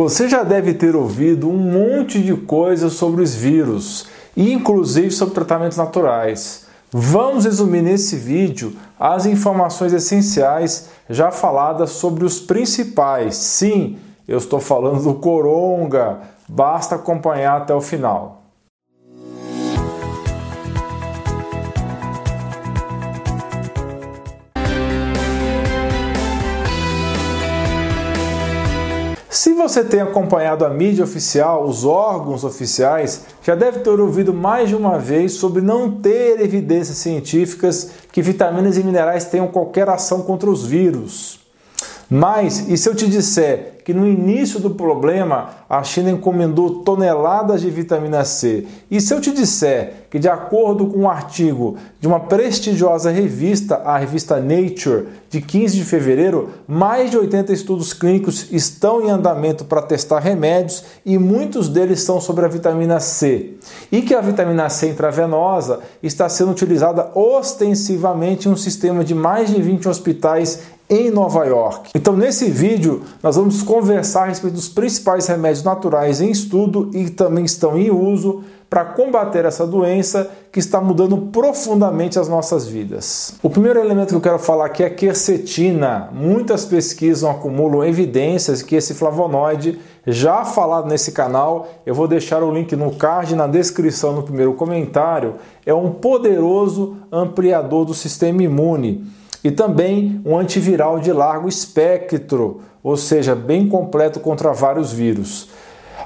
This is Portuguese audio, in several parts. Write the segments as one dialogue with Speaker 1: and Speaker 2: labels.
Speaker 1: Você já deve ter ouvido um monte de coisas sobre os vírus, inclusive sobre tratamentos naturais. Vamos resumir nesse vídeo as informações essenciais já faladas sobre os principais. Sim, eu estou falando do coronga. Basta acompanhar até o final. Se você tem acompanhado a mídia oficial, os órgãos oficiais, já deve ter ouvido mais de uma vez sobre não ter evidências científicas que vitaminas e minerais tenham qualquer ação contra os vírus. Mas, e se eu te disser que no início do problema a China encomendou toneladas de vitamina C? E se eu te disser que, de acordo com um artigo de uma prestigiosa revista, a revista Nature, de 15 de fevereiro, mais de 80 estudos clínicos estão em andamento para testar remédios e muitos deles são sobre a vitamina C. E que a vitamina C intravenosa está sendo utilizada ostensivamente em um sistema de mais de 20 hospitais em Nova York. Então, nesse vídeo, nós vamos conversar a respeito dos principais remédios naturais em estudo e que também estão em uso para combater essa doença que está mudando profundamente as nossas vidas. O primeiro elemento que eu quero falar aqui é a quercetina. Muitas pesquisas acumulam evidências que esse flavonoide, já falado nesse canal, eu vou deixar o link no card na descrição no primeiro comentário, é um poderoso ampliador do sistema imune e também um antiviral de largo espectro, ou seja, bem completo contra vários vírus.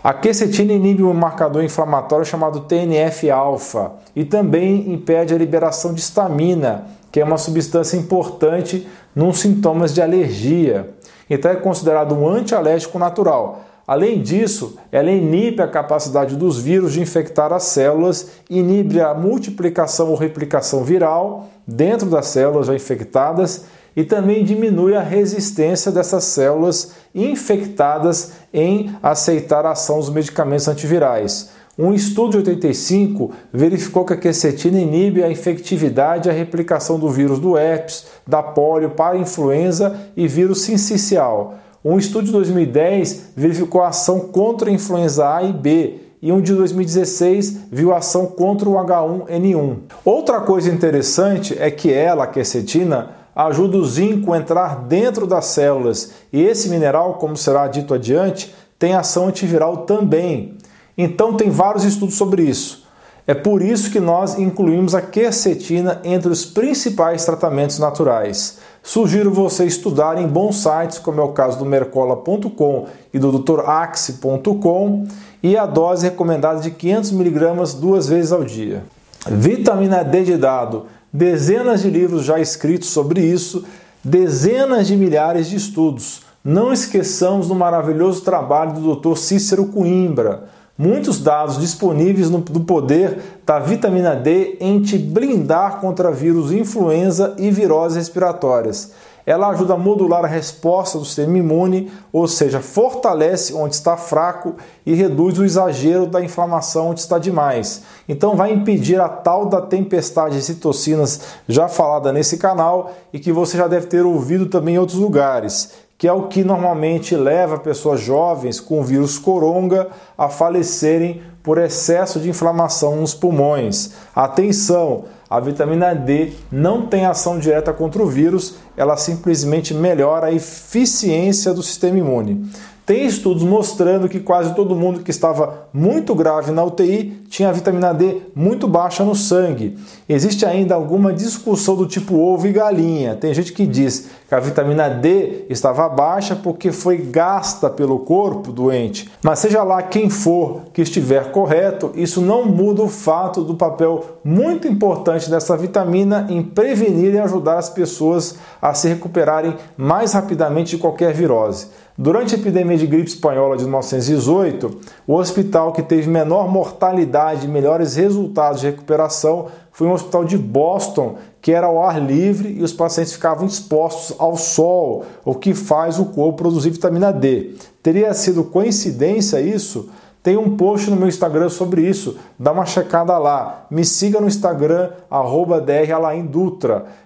Speaker 1: A quercetina inibe um marcador inflamatório chamado TNF-alfa e também impede a liberação de histamina, que é uma substância importante nos sintomas de alergia. Então é considerado um antialérgico natural. Além disso, ela inibe a capacidade dos vírus de infectar as células, inibe a multiplicação ou replicação viral dentro das células já infectadas e também diminui a resistência dessas células infectadas em aceitar a ação dos medicamentos antivirais. Um estudo de 85 verificou que a quercetina inibe a infectividade e a replicação do vírus do herpes, da polio, para influenza e vírus sincicial. Um estudo de 2010 verificou a ação contra a influenza A e B, e um de 2016 viu ação contra o H1N1. Outra coisa interessante é que ela, a quercetina, ajuda o zinco a entrar dentro das células e esse mineral, como será dito adiante, tem ação antiviral também. Então tem vários estudos sobre isso. É por isso que nós incluímos a quercetina entre os principais tratamentos naturais. Sugiro você estudar em bons sites, como é o caso do mercola.com e do draxe.com, e a dose recomendada de 500mg duas vezes ao dia. Vitamina D de dado dezenas de livros já escritos sobre isso, dezenas de milhares de estudos. Não esqueçamos do maravilhoso trabalho do Dr. Cícero Coimbra. Muitos dados disponíveis no, do poder da vitamina D em te blindar contra vírus influenza e viroses respiratórias. Ela ajuda a modular a resposta do sistema imune, ou seja, fortalece onde está fraco e reduz o exagero da inflamação onde está demais. Então vai impedir a tal da tempestade de citocinas já falada nesse canal e que você já deve ter ouvido também em outros lugares, que é o que normalmente leva pessoas jovens com vírus coronga a falecerem por excesso de inflamação nos pulmões. Atenção! A vitamina D não tem ação direta contra o vírus, ela simplesmente melhora a eficiência do sistema imune. Tem estudos mostrando que quase todo mundo que estava muito grave na UTI tinha a vitamina D muito baixa no sangue. Existe ainda alguma discussão do tipo ovo e galinha. Tem gente que diz que a vitamina D estava baixa porque foi gasta pelo corpo doente. Mas seja lá quem for que estiver correto, isso não muda o fato do papel muito importante dessa vitamina em prevenir e ajudar as pessoas a se recuperarem mais rapidamente de qualquer virose. Durante a epidemia de gripe espanhola de 1918, o hospital que teve menor mortalidade e melhores resultados de recuperação foi um hospital de Boston, que era ao ar livre e os pacientes ficavam expostos ao sol, o que faz o corpo produzir vitamina D. Teria sido coincidência isso? Tem um post no meu Instagram sobre isso, dá uma checada lá. Me siga no Instagram, arroba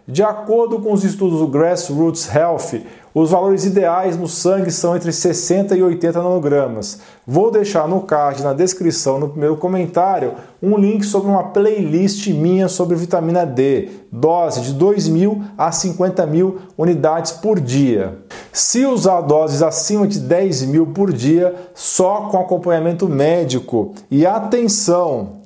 Speaker 1: De acordo com os estudos do Grassroots Health, Os valores ideais no sangue são entre 60 e 80 nanogramas. Vou deixar no card, na descrição, no primeiro comentário, um link sobre uma playlist minha sobre vitamina D, dose de 2.000 a 50 mil unidades por dia. Se usar doses acima de 10 mil por dia, só com acompanhamento médico. E atenção!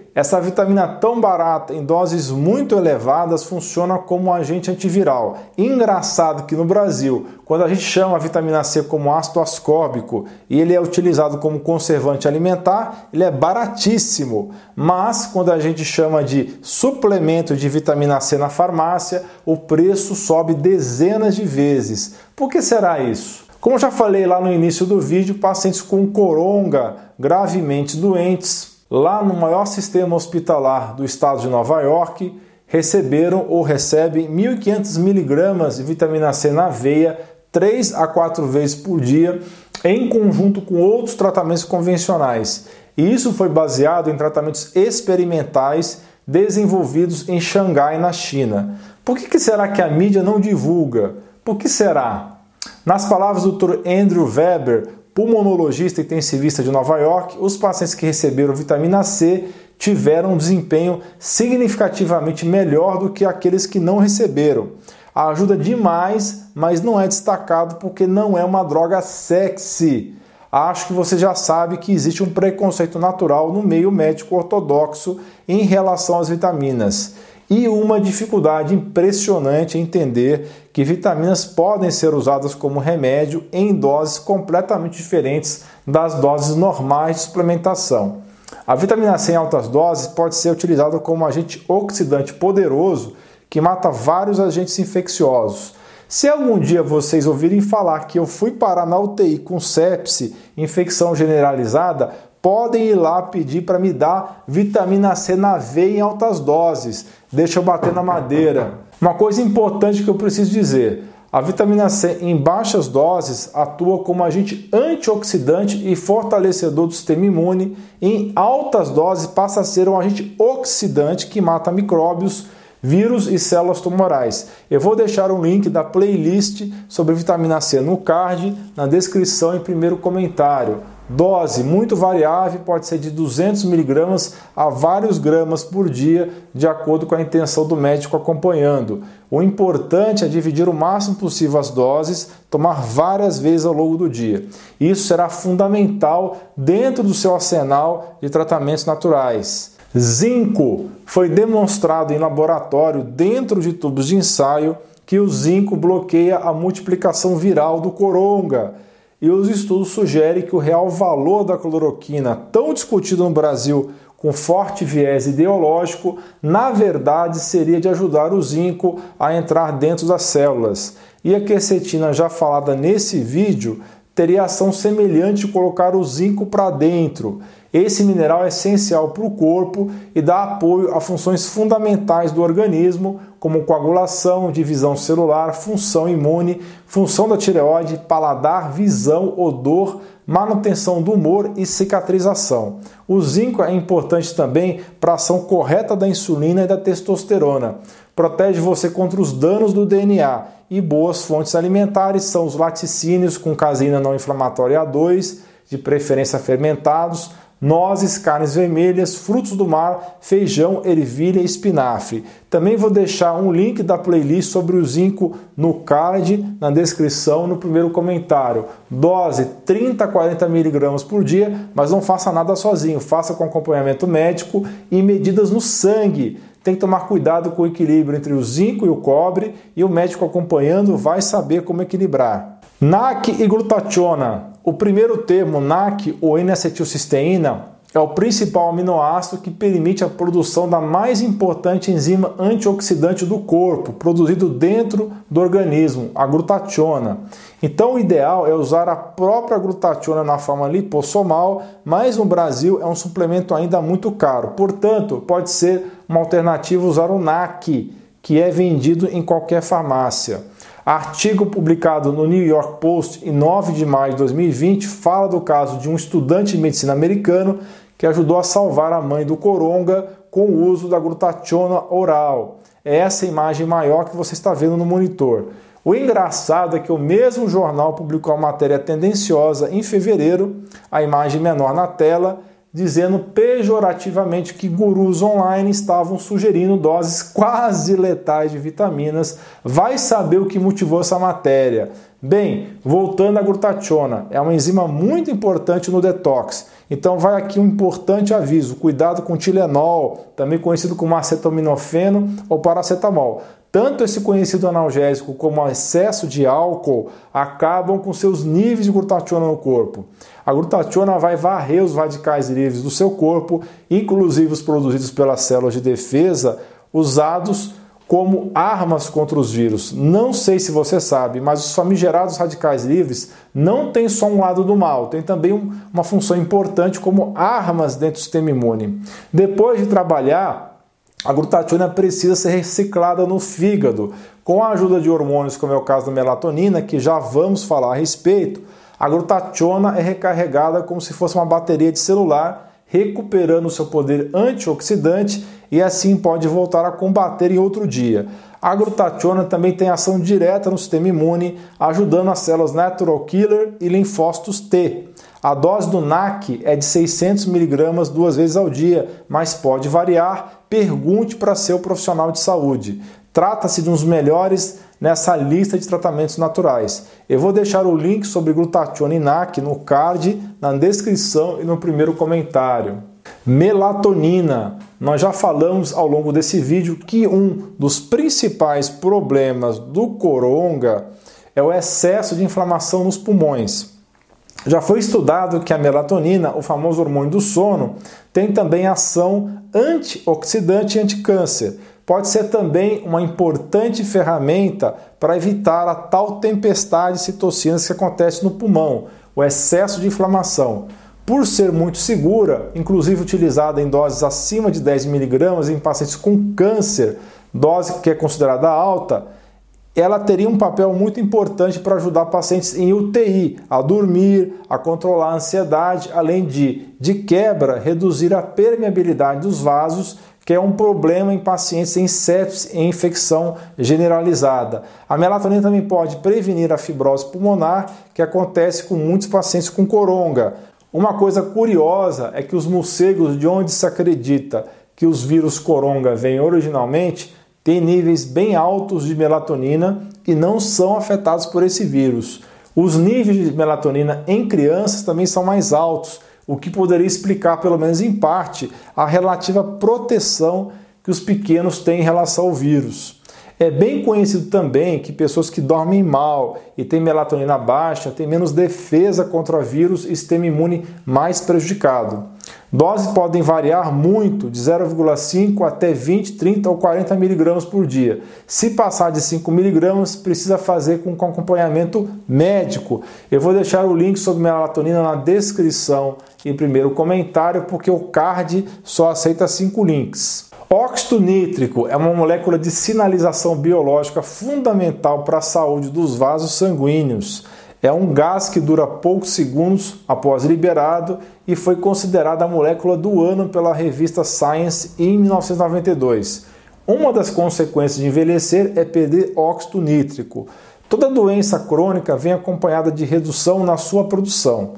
Speaker 1: essa vitamina tão barata em doses muito elevadas funciona como um agente antiviral. Engraçado que no Brasil, quando a gente chama a vitamina C como ácido ascórbico e ele é utilizado como conservante alimentar, ele é baratíssimo. Mas quando a gente chama de suplemento de vitamina C na farmácia, o preço sobe dezenas de vezes. Por que será isso? Como já falei lá no início do vídeo, pacientes com coronga gravemente doentes lá no maior sistema hospitalar do estado de Nova York, receberam ou recebem 1.500 miligramas de vitamina C na veia 3 a 4 vezes por dia, em conjunto com outros tratamentos convencionais. E isso foi baseado em tratamentos experimentais desenvolvidos em Xangai, na China. Por que, que será que a mídia não divulga? Por que será? Nas palavras do Dr. Andrew Weber, pulmonologista intensivista de Nova York, os pacientes que receberam vitamina C tiveram um desempenho significativamente melhor do que aqueles que não receberam. Ajuda demais, mas não é destacado porque não é uma droga sexy. Acho que você já sabe que existe um preconceito natural no meio médico ortodoxo em relação às vitaminas e uma dificuldade impressionante em entender que vitaminas podem ser usadas como remédio em doses completamente diferentes das doses normais de suplementação. A vitamina C em altas doses pode ser utilizada como agente oxidante poderoso que mata vários agentes infecciosos. Se algum dia vocês ouvirem falar que eu fui parar na UTI com sepse, infecção generalizada, podem ir lá pedir para me dar vitamina C na veia em altas doses. Deixa eu bater na madeira. Uma coisa importante que eu preciso dizer: a vitamina C em baixas doses atua como agente antioxidante e fortalecedor do sistema imune. Em altas doses passa a ser um agente oxidante que mata micróbios, vírus e células tumorais. Eu vou deixar um link da playlist sobre vitamina C no card, na descrição e primeiro comentário. Dose muito variável, pode ser de 200 miligramas a vários gramas por dia, de acordo com a intenção do médico acompanhando. O importante é dividir o máximo possível as doses, tomar várias vezes ao longo do dia. Isso será fundamental dentro do seu arsenal de tratamentos naturais. Zinco foi demonstrado em laboratório dentro de tubos de ensaio que o zinco bloqueia a multiplicação viral do coronga e os estudos sugerem que o real valor da cloroquina, tão discutido no Brasil com forte viés ideológico, na verdade seria de ajudar o zinco a entrar dentro das células. E a quercetina já falada nesse vídeo teria ação semelhante de colocar o zinco para dentro. Esse mineral é essencial para o corpo e dá apoio a funções fundamentais do organismo, como coagulação, divisão celular, função imune, função da tireoide, paladar, visão, odor, manutenção do humor e cicatrização. O zinco é importante também para a ação correta da insulina e da testosterona. Protege você contra os danos do DNA e boas fontes alimentares são os laticínios com caseína não inflamatória A2, de preferência fermentados, nozes, carnes vermelhas, frutos do mar, feijão, ervilha e espinafre. Também vou deixar um link da playlist sobre o zinco no card, na descrição, no primeiro comentário. Dose 30 a 40 miligramas por dia, mas não faça nada sozinho, faça com acompanhamento médico e medidas no sangue. Tem que tomar cuidado com o equilíbrio entre o zinco e o cobre e o médico acompanhando vai saber como equilibrar. NAC e glutationa. O primeiro termo, NAC ou N-acetilcisteína, é o principal aminoácido que permite a produção da mais importante enzima antioxidante do corpo, produzido dentro do organismo, a glutationa. Então, o ideal é usar a própria glutationa na forma lipossomal, mas no Brasil é um suplemento ainda muito caro. Portanto, pode ser uma alternativa usar o NAC, que é vendido em qualquer farmácia. Artigo publicado no New York Post em 9 de maio de 2020 fala do caso de um estudante de medicina americano que ajudou a salvar a mãe do coronga com o uso da glutationa oral. É essa imagem maior que você está vendo no monitor. O engraçado é que o mesmo jornal publicou a matéria tendenciosa em fevereiro, a imagem menor na tela, dizendo pejorativamente que gurus online estavam sugerindo doses quase letais de vitaminas. Vai saber o que motivou essa matéria. Bem, voltando à glutationa, é uma enzima muito importante no detox então vai aqui um importante aviso: cuidado com Tilenol, também conhecido como acetaminofeno ou paracetamol. Tanto esse conhecido analgésico como o excesso de álcool acabam com seus níveis de glutationa no corpo. A glutationa vai varrer os radicais livres do seu corpo, inclusive os produzidos pelas células de defesa, usados como armas contra os vírus. Não sei se você sabe, mas os famigerados radicais livres não têm só um lado do mal, tem também uma função importante como armas dentro do sistema imune. Depois de trabalhar, a glutationa precisa ser reciclada no fígado. Com a ajuda de hormônios, como é o caso da melatonina, que já vamos falar a respeito, a glutationa é recarregada como se fosse uma bateria de celular, recuperando seu poder antioxidante e assim pode voltar a combater em outro dia. A glutationa também tem ação direta no sistema imune, ajudando as células natural killer e linfócitos T. A dose do NAC é de 600 mg duas vezes ao dia, mas pode variar. Pergunte para seu profissional de saúde. Trata-se de um dos melhores nessa lista de tratamentos naturais. Eu vou deixar o link sobre glutationa e NAC no card, na descrição e no primeiro comentário. Melatonina. Nós já falamos ao longo desse vídeo que um dos principais problemas do coronga é o excesso de inflamação nos pulmões. Já foi estudado que a melatonina, o famoso hormônio do sono, tem também ação antioxidante e anticâncer. Pode ser também uma importante ferramenta para evitar a tal tempestade de citocinas que acontece no pulmão, o excesso de inflamação por ser muito segura, inclusive utilizada em doses acima de 10 miligramas em pacientes com câncer, dose que é considerada alta, ela teria um papel muito importante para ajudar pacientes em UTI a dormir, a controlar a ansiedade, além de, de quebra, reduzir a permeabilidade dos vasos, que é um problema em pacientes em sepsis e infecção generalizada. A melatonina também pode prevenir a fibrose pulmonar, que acontece com muitos pacientes com coronga. Uma coisa curiosa é que os morcegos de onde se acredita que os vírus coronga vêm originalmente têm níveis bem altos de melatonina e não são afetados por esse vírus. Os níveis de melatonina em crianças também são mais altos, o que poderia explicar, pelo menos em parte, a relativa proteção que os pequenos têm em relação ao vírus. É bem conhecido também que pessoas que dormem mal e têm melatonina baixa têm menos defesa contra vírus e sistema imune mais prejudicado. Doses podem variar muito, de 0,5 até 20, 30 ou 40 miligramas por dia. Se passar de 5 miligramas, precisa fazer com acompanhamento médico. Eu vou deixar o link sobre melatonina na descrição e primeiro comentário, porque o card só aceita 5 links. Óxido nítrico é uma molécula de sinalização biológica fundamental para a saúde dos vasos sanguíneos. É um gás que dura poucos segundos após liberado e foi considerada a molécula do ano pela revista Science em 1992. Uma das consequências de envelhecer é perder óxido nítrico. Toda doença crônica vem acompanhada de redução na sua produção.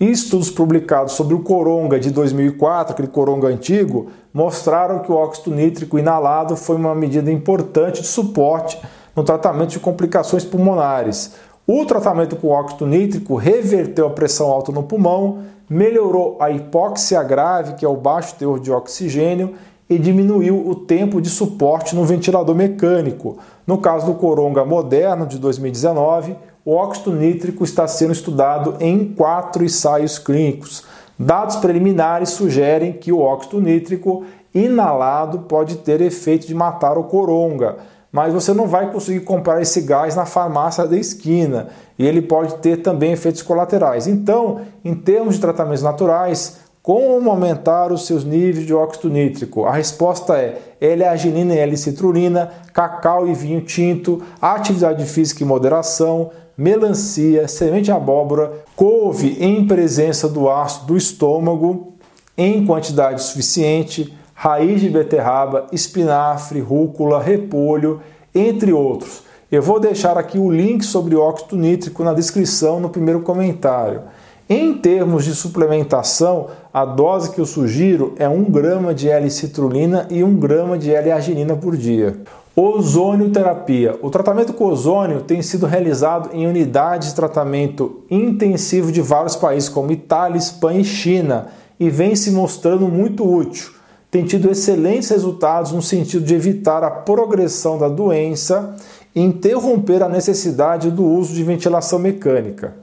Speaker 1: Estudos publicados sobre o coronga de 2004, aquele coronga antigo, mostraram que o óxido nítrico inalado foi uma medida importante de suporte no tratamento de complicações pulmonares. O tratamento com óxido nítrico reverteu a pressão alta no pulmão, melhorou a hipóxia grave, que é o baixo teor de oxigênio, e diminuiu o tempo de suporte no ventilador mecânico. No caso do coronga moderno de 2019, o óxido nítrico está sendo estudado em quatro ensaios clínicos. Dados preliminares sugerem que o óxido nítrico inalado pode ter efeito de matar o coronga, mas você não vai conseguir comprar esse gás na farmácia da esquina e ele pode ter também efeitos colaterais. Então, em termos de tratamentos naturais, como aumentar os seus níveis de óxido nítrico? A resposta é L-arginina e L-citrulina, cacau e vinho tinto, atividade física e moderação, melancia, semente de abóbora, couve em presença do ácido do estômago em quantidade suficiente, raiz de beterraba, espinafre, rúcula, repolho, entre outros. Eu vou deixar aqui o link sobre óxido nítrico na descrição no primeiro comentário. Em termos de suplementação, a dose que eu sugiro é 1 grama de L-citrulina e 1 grama de L-arginina por dia. Ozônio terapia. O tratamento com ozônio tem sido realizado em unidades de tratamento intensivo de vários países, como Itália, Espanha e China, e vem se mostrando muito útil. Tem tido excelentes resultados no sentido de evitar a progressão da doença e interromper a necessidade do uso de ventilação mecânica.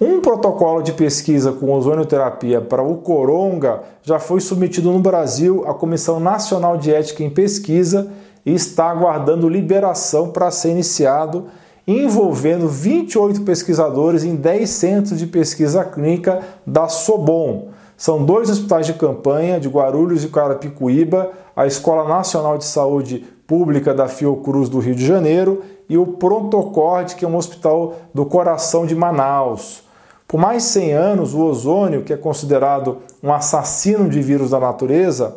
Speaker 1: Um protocolo de pesquisa com ozonioterapia para o coronga já foi submetido no Brasil à Comissão Nacional de Ética em Pesquisa e está aguardando liberação para ser iniciado, envolvendo 28 pesquisadores em 10 centros de pesquisa clínica da Sobom. São dois hospitais de campanha de Guarulhos e Carapicuíba, a Escola Nacional de Saúde Pública da Fiocruz do Rio de Janeiro e o Prontocorde, que é um hospital do coração de Manaus. Por mais de 100 anos, o ozônio, que é considerado um assassino de vírus da natureza,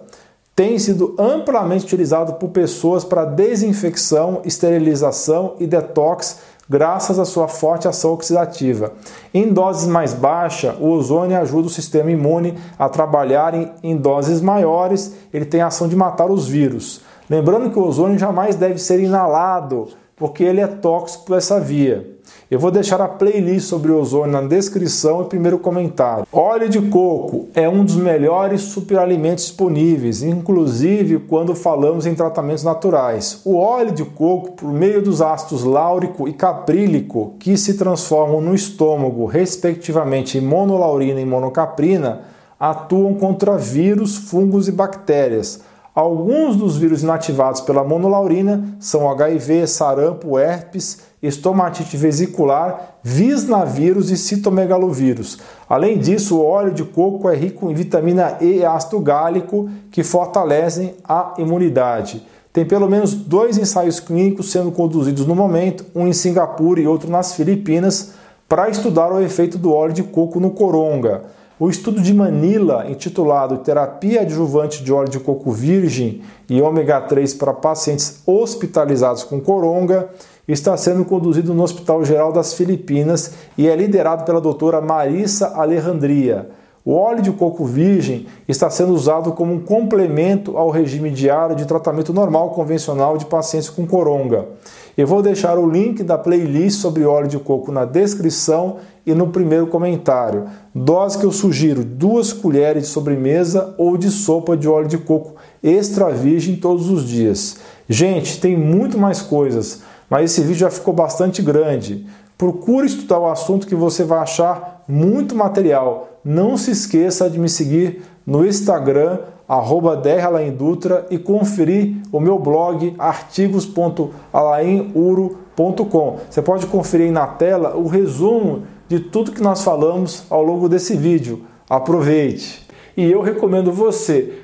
Speaker 1: tem sido amplamente utilizado por pessoas para desinfecção, esterilização e detox, graças à sua forte ação oxidativa. Em doses mais baixas, o ozônio ajuda o sistema imune a trabalhar em, em doses maiores, ele tem a ação de matar os vírus. Lembrando que o ozônio jamais deve ser inalado, porque ele é tóxico por essa via. Eu vou deixar a playlist sobre o ozônio na descrição e primeiro comentário. Óleo de coco é um dos melhores superalimentos disponíveis, inclusive quando falamos em tratamentos naturais. O óleo de coco, por meio dos ácidos láurico e caprílico, que se transformam no estômago, respectivamente em monolaurina e monocaprina, atuam contra vírus, fungos e bactérias. Alguns dos vírus inativados pela monolaurina são HIV, sarampo, herpes estomatite vesicular, visnavírus e citomegalovírus. Além disso, o óleo de coco é rico em vitamina E e ácido gálico que fortalecem a imunidade. Tem pelo menos dois ensaios clínicos sendo conduzidos no momento, um em Singapura e outro nas Filipinas, para estudar o efeito do óleo de coco no coronga. O estudo de Manila, intitulado Terapia Adjuvante de Óleo de Coco Virgem e Ômega 3 para pacientes hospitalizados com coronga, está sendo conduzido no Hospital Geral das Filipinas e é liderado pela doutora Marissa Alejandria. O óleo de coco virgem está sendo usado como um complemento ao regime diário de tratamento normal convencional de pacientes com coronga. Eu vou deixar o link da playlist sobre óleo de coco na descrição e no primeiro comentário. Dose que eu sugiro: duas colheres de sobremesa ou de sopa de óleo de coco extra virgem todos os dias. Gente, tem muito mais coisas mas esse vídeo já ficou bastante grande. Procure estudar o assunto que você vai achar muito material. Não se esqueça de me seguir no Instagram, arroba e conferir o meu blog artigos.alainuro.com. Você pode conferir aí na tela o resumo de tudo que nós falamos ao longo desse vídeo. Aproveite! E eu recomendo você